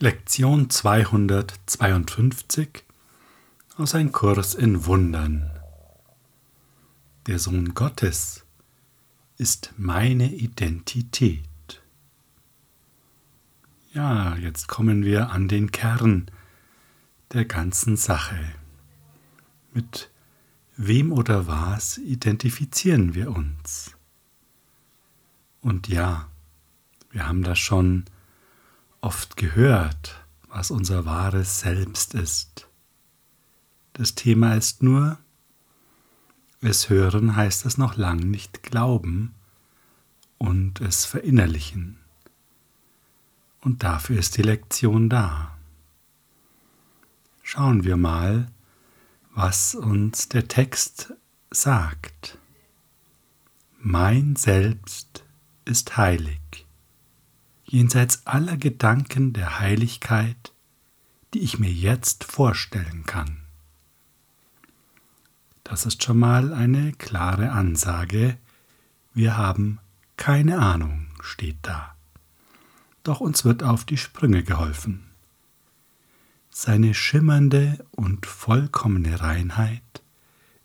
Lektion 252 aus Ein Kurs in Wundern. Der Sohn Gottes ist meine Identität. Ja, jetzt kommen wir an den Kern der ganzen Sache. Mit wem oder was identifizieren wir uns? Und ja, wir haben das schon oft gehört, was unser wahres Selbst ist. Das Thema ist nur, es hören heißt es noch lang nicht glauben und es verinnerlichen. Und dafür ist die Lektion da. Schauen wir mal, was uns der Text sagt. Mein Selbst ist heilig jenseits aller Gedanken der Heiligkeit, die ich mir jetzt vorstellen kann. Das ist schon mal eine klare Ansage. Wir haben keine Ahnung, steht da. Doch uns wird auf die Sprünge geholfen. Seine schimmernde und vollkommene Reinheit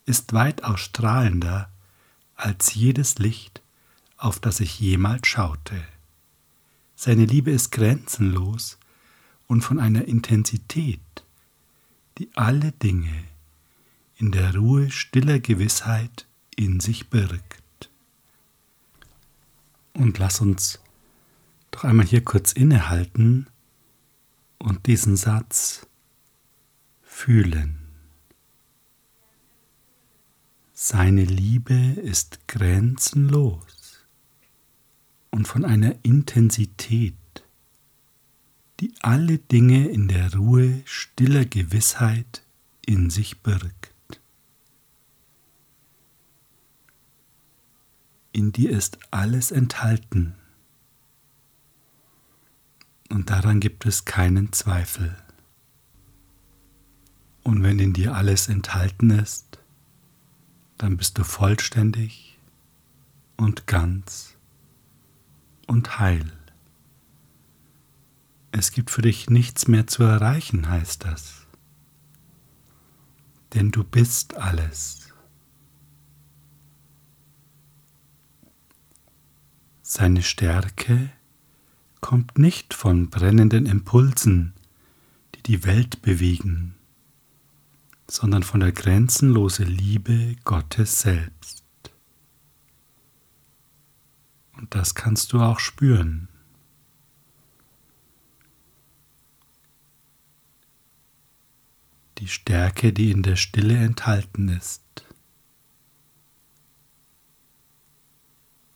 ist weitaus strahlender als jedes Licht, auf das ich jemals schaute. Seine Liebe ist grenzenlos und von einer Intensität, die alle Dinge in der Ruhe stiller Gewissheit in sich birgt. Und lass uns doch einmal hier kurz innehalten und diesen Satz fühlen. Seine Liebe ist grenzenlos und von einer Intensität, die alle Dinge in der Ruhe stiller Gewissheit in sich birgt. In dir ist alles enthalten und daran gibt es keinen Zweifel. Und wenn in dir alles enthalten ist, dann bist du vollständig und ganz und heil. Es gibt für dich nichts mehr zu erreichen, heißt das. Denn du bist alles. Seine Stärke kommt nicht von brennenden Impulsen, die die Welt bewegen, sondern von der grenzenlosen Liebe Gottes selbst. Und das kannst du auch spüren. Die Stärke, die in der Stille enthalten ist.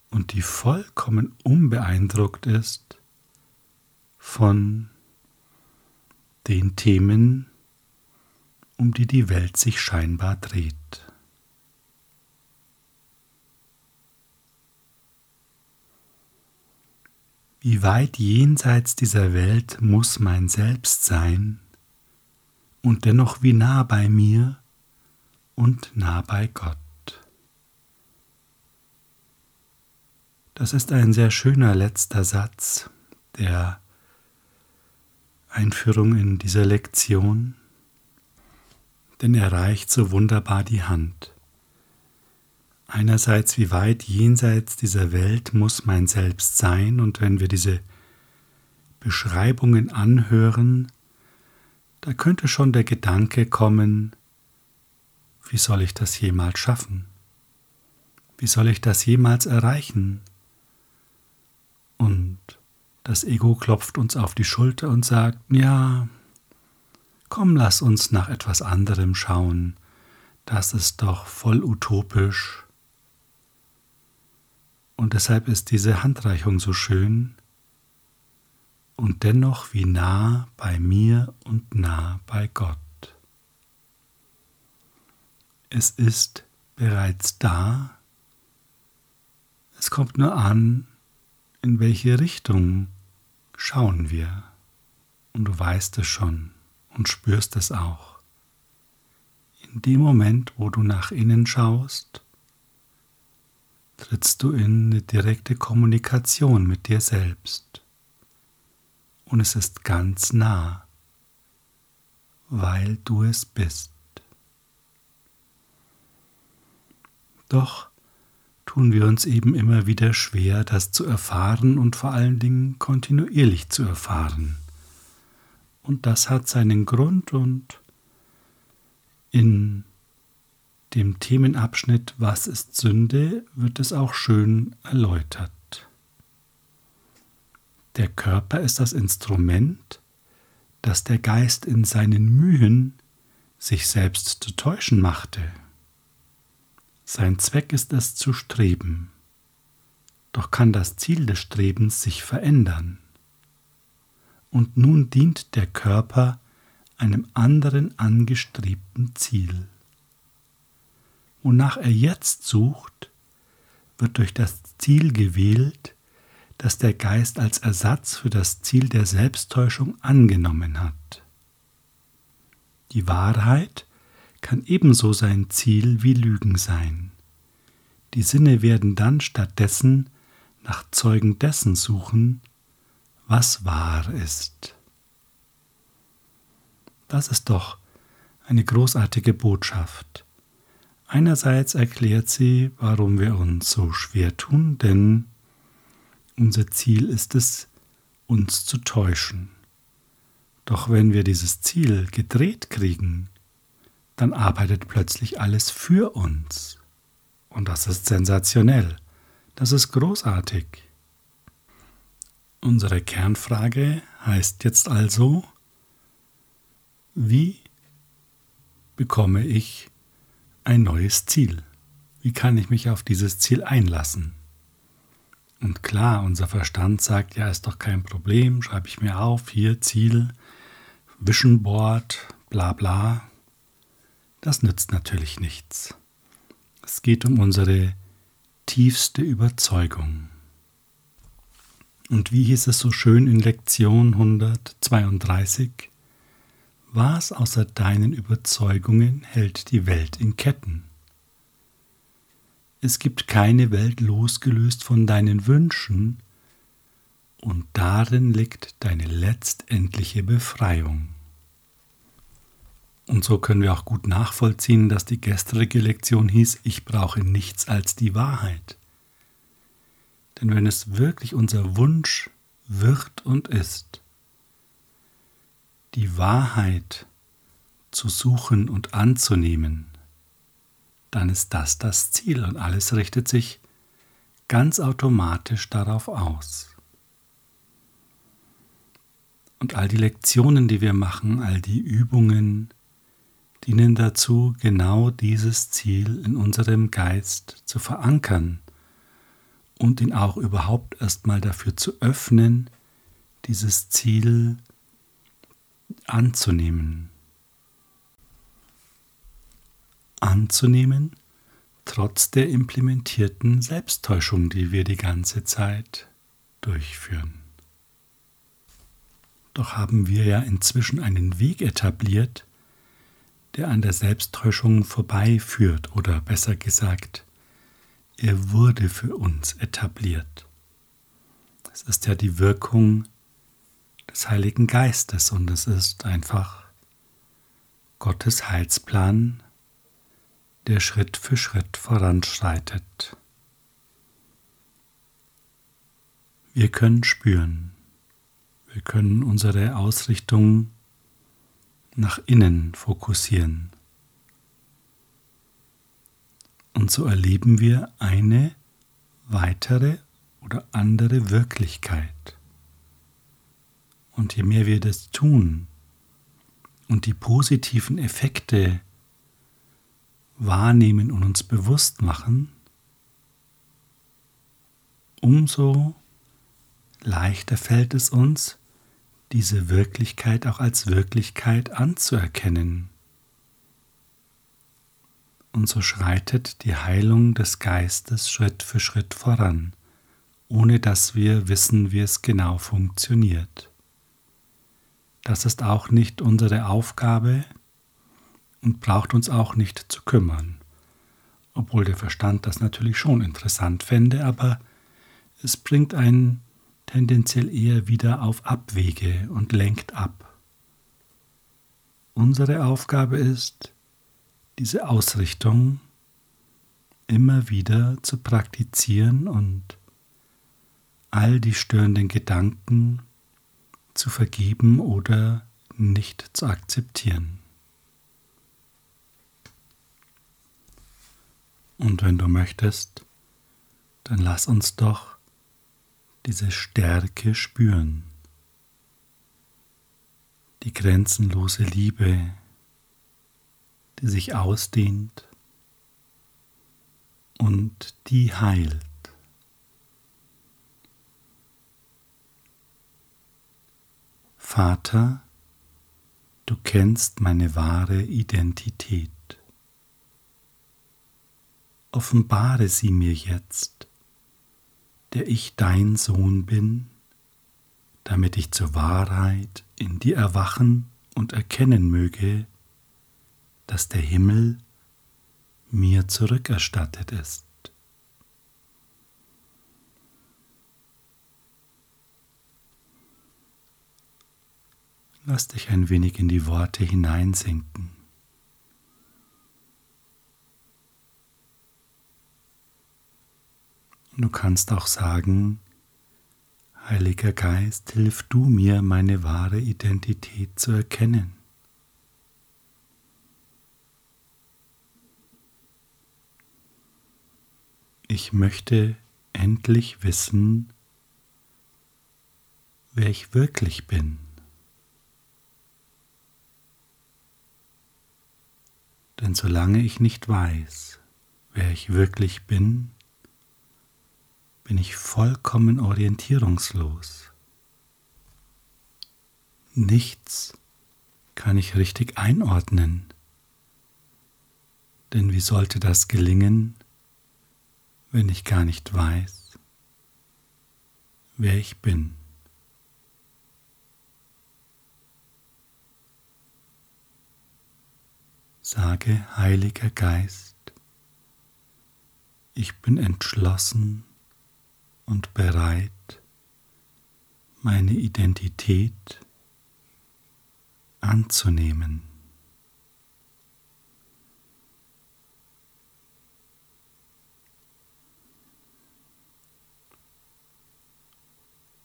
Und die vollkommen unbeeindruckt ist von den Themen, um die die Welt sich scheinbar dreht. Wie weit jenseits dieser Welt muss mein Selbst sein und dennoch wie nah bei mir und nah bei Gott. Das ist ein sehr schöner letzter Satz der Einführung in dieser Lektion, denn er reicht so wunderbar die Hand. Einerseits, wie weit jenseits dieser Welt muss mein Selbst sein und wenn wir diese Beschreibungen anhören, da könnte schon der Gedanke kommen, wie soll ich das jemals schaffen? Wie soll ich das jemals erreichen? Und das Ego klopft uns auf die Schulter und sagt, ja, komm, lass uns nach etwas anderem schauen, das ist doch voll utopisch und deshalb ist diese Handreichung so schön und dennoch wie nah bei mir und nah bei Gott. Es ist bereits da, es kommt nur an, in welche Richtung schauen wir. Und du weißt es schon und spürst es auch. In dem Moment, wo du nach innen schaust, trittst du in eine direkte Kommunikation mit dir selbst. und es ist ganz nah, weil du es bist. Doch tun wir uns eben immer wieder schwer, das zu erfahren und vor allen Dingen kontinuierlich zu erfahren. Und das hat seinen Grund und in dem Themenabschnitt Was ist Sünde wird es auch schön erläutert. Der Körper ist das Instrument, das der Geist in seinen Mühen sich selbst zu täuschen machte. Sein Zweck ist es zu streben, doch kann das Ziel des Strebens sich verändern. Und nun dient der Körper einem anderen angestrebten Ziel. Wonach er jetzt sucht, wird durch das Ziel gewählt, das der Geist als Ersatz für das Ziel der Selbsttäuschung angenommen hat. Die Wahrheit kann ebenso sein Ziel wie Lügen sein. Die Sinne werden dann stattdessen nach Zeugen dessen suchen, was wahr ist. Das ist doch eine großartige Botschaft. Einerseits erklärt sie, warum wir uns so schwer tun, denn unser Ziel ist es, uns zu täuschen. Doch wenn wir dieses Ziel gedreht kriegen, dann arbeitet plötzlich alles für uns. Und das ist sensationell. Das ist großartig. Unsere Kernfrage heißt jetzt also, wie bekomme ich ein neues Ziel? Wie kann ich mich auf dieses Ziel einlassen? Und klar, unser Verstand sagt, ja, ist doch kein Problem, schreibe ich mir auf, hier Ziel, Vision Board, bla bla. Das nützt natürlich nichts. Es geht um unsere tiefste Überzeugung. Und wie hieß es so schön in Lektion 132? Was außer deinen Überzeugungen hält die Welt in Ketten? Es gibt keine Welt losgelöst von deinen Wünschen, und darin liegt deine letztendliche Befreiung. Und so können wir auch gut nachvollziehen, dass die gestrige Lektion hieß, ich brauche nichts als die Wahrheit. Denn wenn es wirklich unser Wunsch wird und ist, die Wahrheit zu suchen und anzunehmen, dann ist das das Ziel und alles richtet sich ganz automatisch darauf aus. Und all die Lektionen, die wir machen, all die Übungen, dienen dazu, genau dieses Ziel in unserem Geist zu verankern und ihn auch überhaupt erstmal dafür zu öffnen, dieses Ziel anzunehmen anzunehmen, trotz der implementierten Selbsttäuschung, die wir die ganze Zeit durchführen. Doch haben wir ja inzwischen einen Weg etabliert, der an der Selbsttäuschung vorbeiführt, oder besser gesagt, er wurde für uns etabliert. Es ist ja die Wirkung des Heiligen Geistes und es ist einfach Gottes Heilsplan der Schritt für Schritt voranschreitet. Wir können spüren, wir können unsere Ausrichtung nach innen fokussieren. Und so erleben wir eine weitere oder andere Wirklichkeit. Und je mehr wir das tun und die positiven Effekte wahrnehmen und uns bewusst machen, umso leichter fällt es uns, diese Wirklichkeit auch als Wirklichkeit anzuerkennen. Und so schreitet die Heilung des Geistes Schritt für Schritt voran, ohne dass wir wissen, wie es genau funktioniert. Das ist auch nicht unsere Aufgabe, und braucht uns auch nicht zu kümmern. Obwohl der Verstand das natürlich schon interessant fände, aber es bringt ein tendenziell eher wieder auf Abwege und lenkt ab. Unsere Aufgabe ist, diese Ausrichtung immer wieder zu praktizieren und all die störenden Gedanken zu vergeben oder nicht zu akzeptieren. Und wenn du möchtest, dann lass uns doch diese Stärke spüren, die grenzenlose Liebe, die sich ausdehnt und die heilt. Vater, du kennst meine wahre Identität. Offenbare sie mir jetzt, der ich dein Sohn bin, damit ich zur Wahrheit in dir erwachen und erkennen möge, dass der Himmel mir zurückerstattet ist. Lass dich ein wenig in die Worte hineinsinken. Du kannst auch sagen, Heiliger Geist, hilf du mir, meine wahre Identität zu erkennen. Ich möchte endlich wissen, wer ich wirklich bin. Denn solange ich nicht weiß, wer ich wirklich bin, bin ich vollkommen orientierungslos. Nichts kann ich richtig einordnen. Denn wie sollte das gelingen, wenn ich gar nicht weiß, wer ich bin? Sage, Heiliger Geist, ich bin entschlossen und bereit, meine Identität anzunehmen.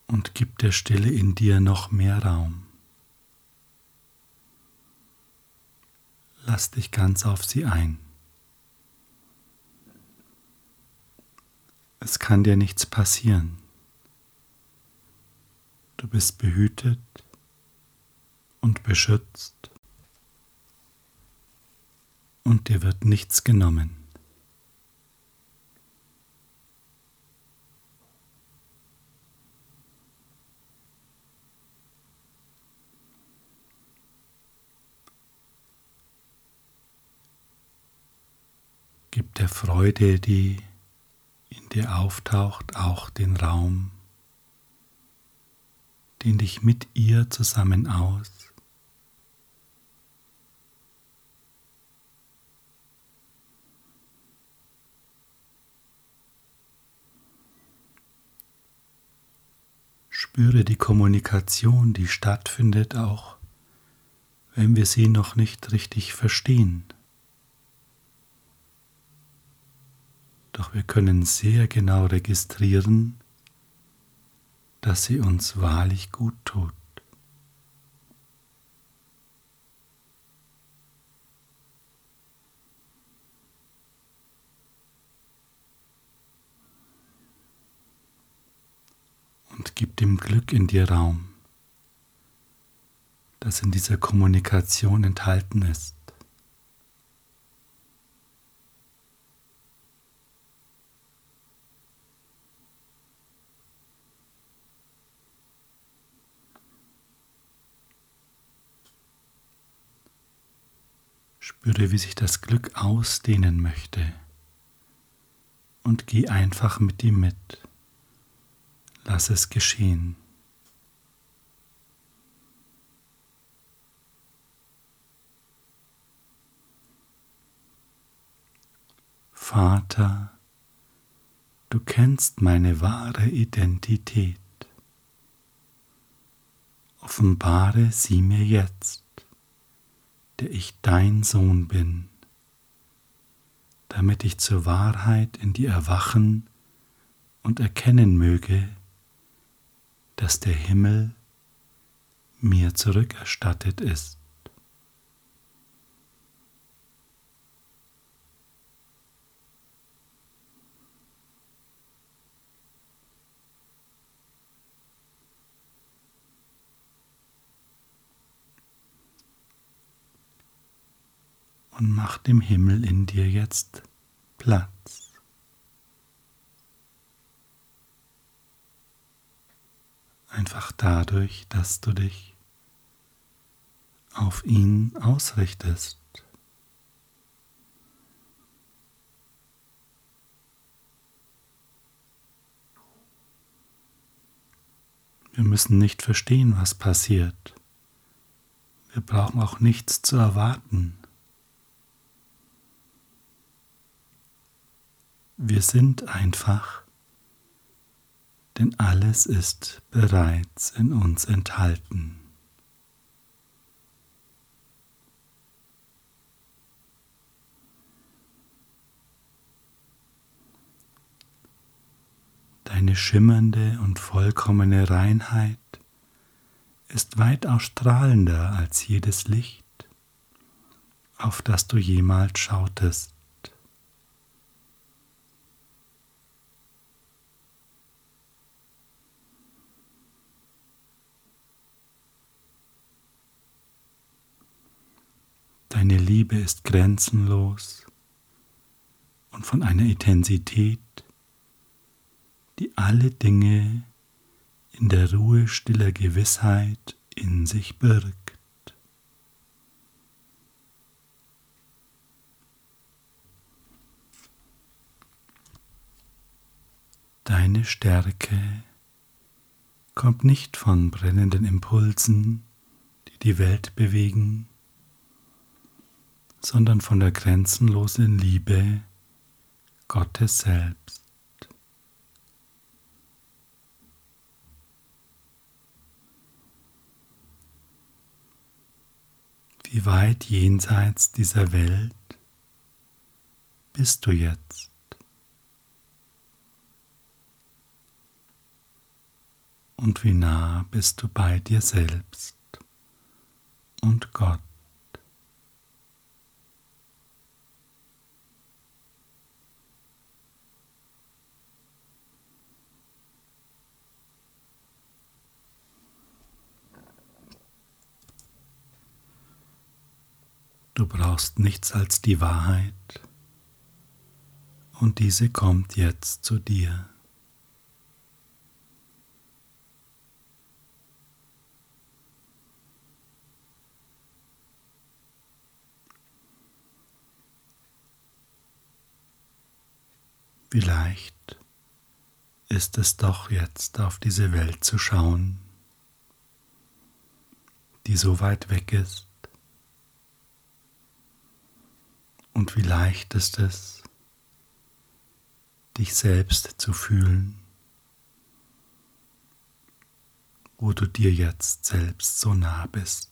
Und gib der Stille in dir noch mehr Raum. Lass dich ganz auf sie ein. Es kann dir nichts passieren. Du bist behütet und beschützt und dir wird nichts genommen. Gib der Freude, die in dir auftaucht, auch den Raum. Den dich mit ihr zusammen aus. Spüre die Kommunikation, die stattfindet, auch wenn wir sie noch nicht richtig verstehen. Doch wir können sehr genau registrieren, dass sie uns wahrlich gut tut. Und gib dem Glück in dir Raum, das in dieser Kommunikation enthalten ist. Spüre, wie sich das Glück ausdehnen möchte und geh einfach mit ihm mit. Lass es geschehen. Vater, du kennst meine wahre Identität. offenbare sie mir jetzt, der ich dein Sohn bin, damit ich zur Wahrheit in dir erwachen und erkennen möge, dass der Himmel mir zurückerstattet ist. Und mach dem Himmel in dir jetzt Platz. Einfach dadurch, dass du dich auf ihn ausrichtest. Wir müssen nicht verstehen, was passiert. Wir brauchen auch nichts zu erwarten. Wir sind einfach, denn alles ist bereits in uns enthalten. Deine schimmernde und vollkommene Reinheit ist weitaus strahlender als jedes Licht, auf das du jemals schautest. Deine Liebe ist grenzenlos und von einer Intensität, die alle Dinge in der Ruhe stiller Gewissheit in sich birgt. Deine Stärke kommt nicht von brennenden Impulsen, die die Welt bewegen, sondern von der grenzenlosen Liebe Gottes selbst. Wie weit jenseits dieser Welt bist du jetzt? Und wie nah bist du bei dir selbst und Gott? Du brauchst nichts als die Wahrheit und diese kommt jetzt zu dir. Vielleicht ist es doch jetzt auf diese Welt zu schauen, die so weit weg ist, Und wie leicht ist es, dich selbst zu fühlen, wo du dir jetzt selbst so nah bist.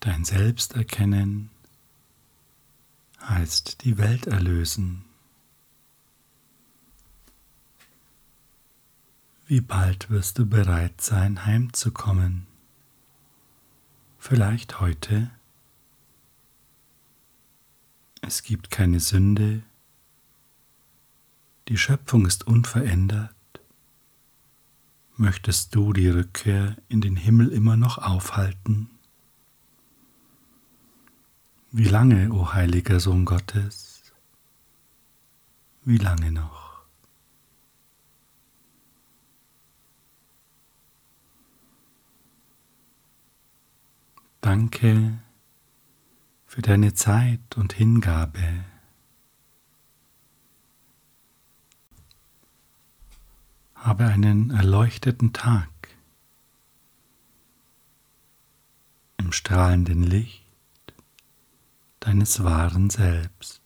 Dein Selbsterkennen heißt die Welt erlösen. Wie bald wirst du bereit sein, heimzukommen? Vielleicht heute? Es gibt keine Sünde. Die Schöpfung ist unverändert. Möchtest du die Rückkehr in den Himmel immer noch aufhalten? Wie lange, o heiliger Sohn Gottes? Wie lange noch? Danke für deine Zeit und Hingabe. Habe einen erleuchteten Tag. strahlenden Licht deines wahren Selbst.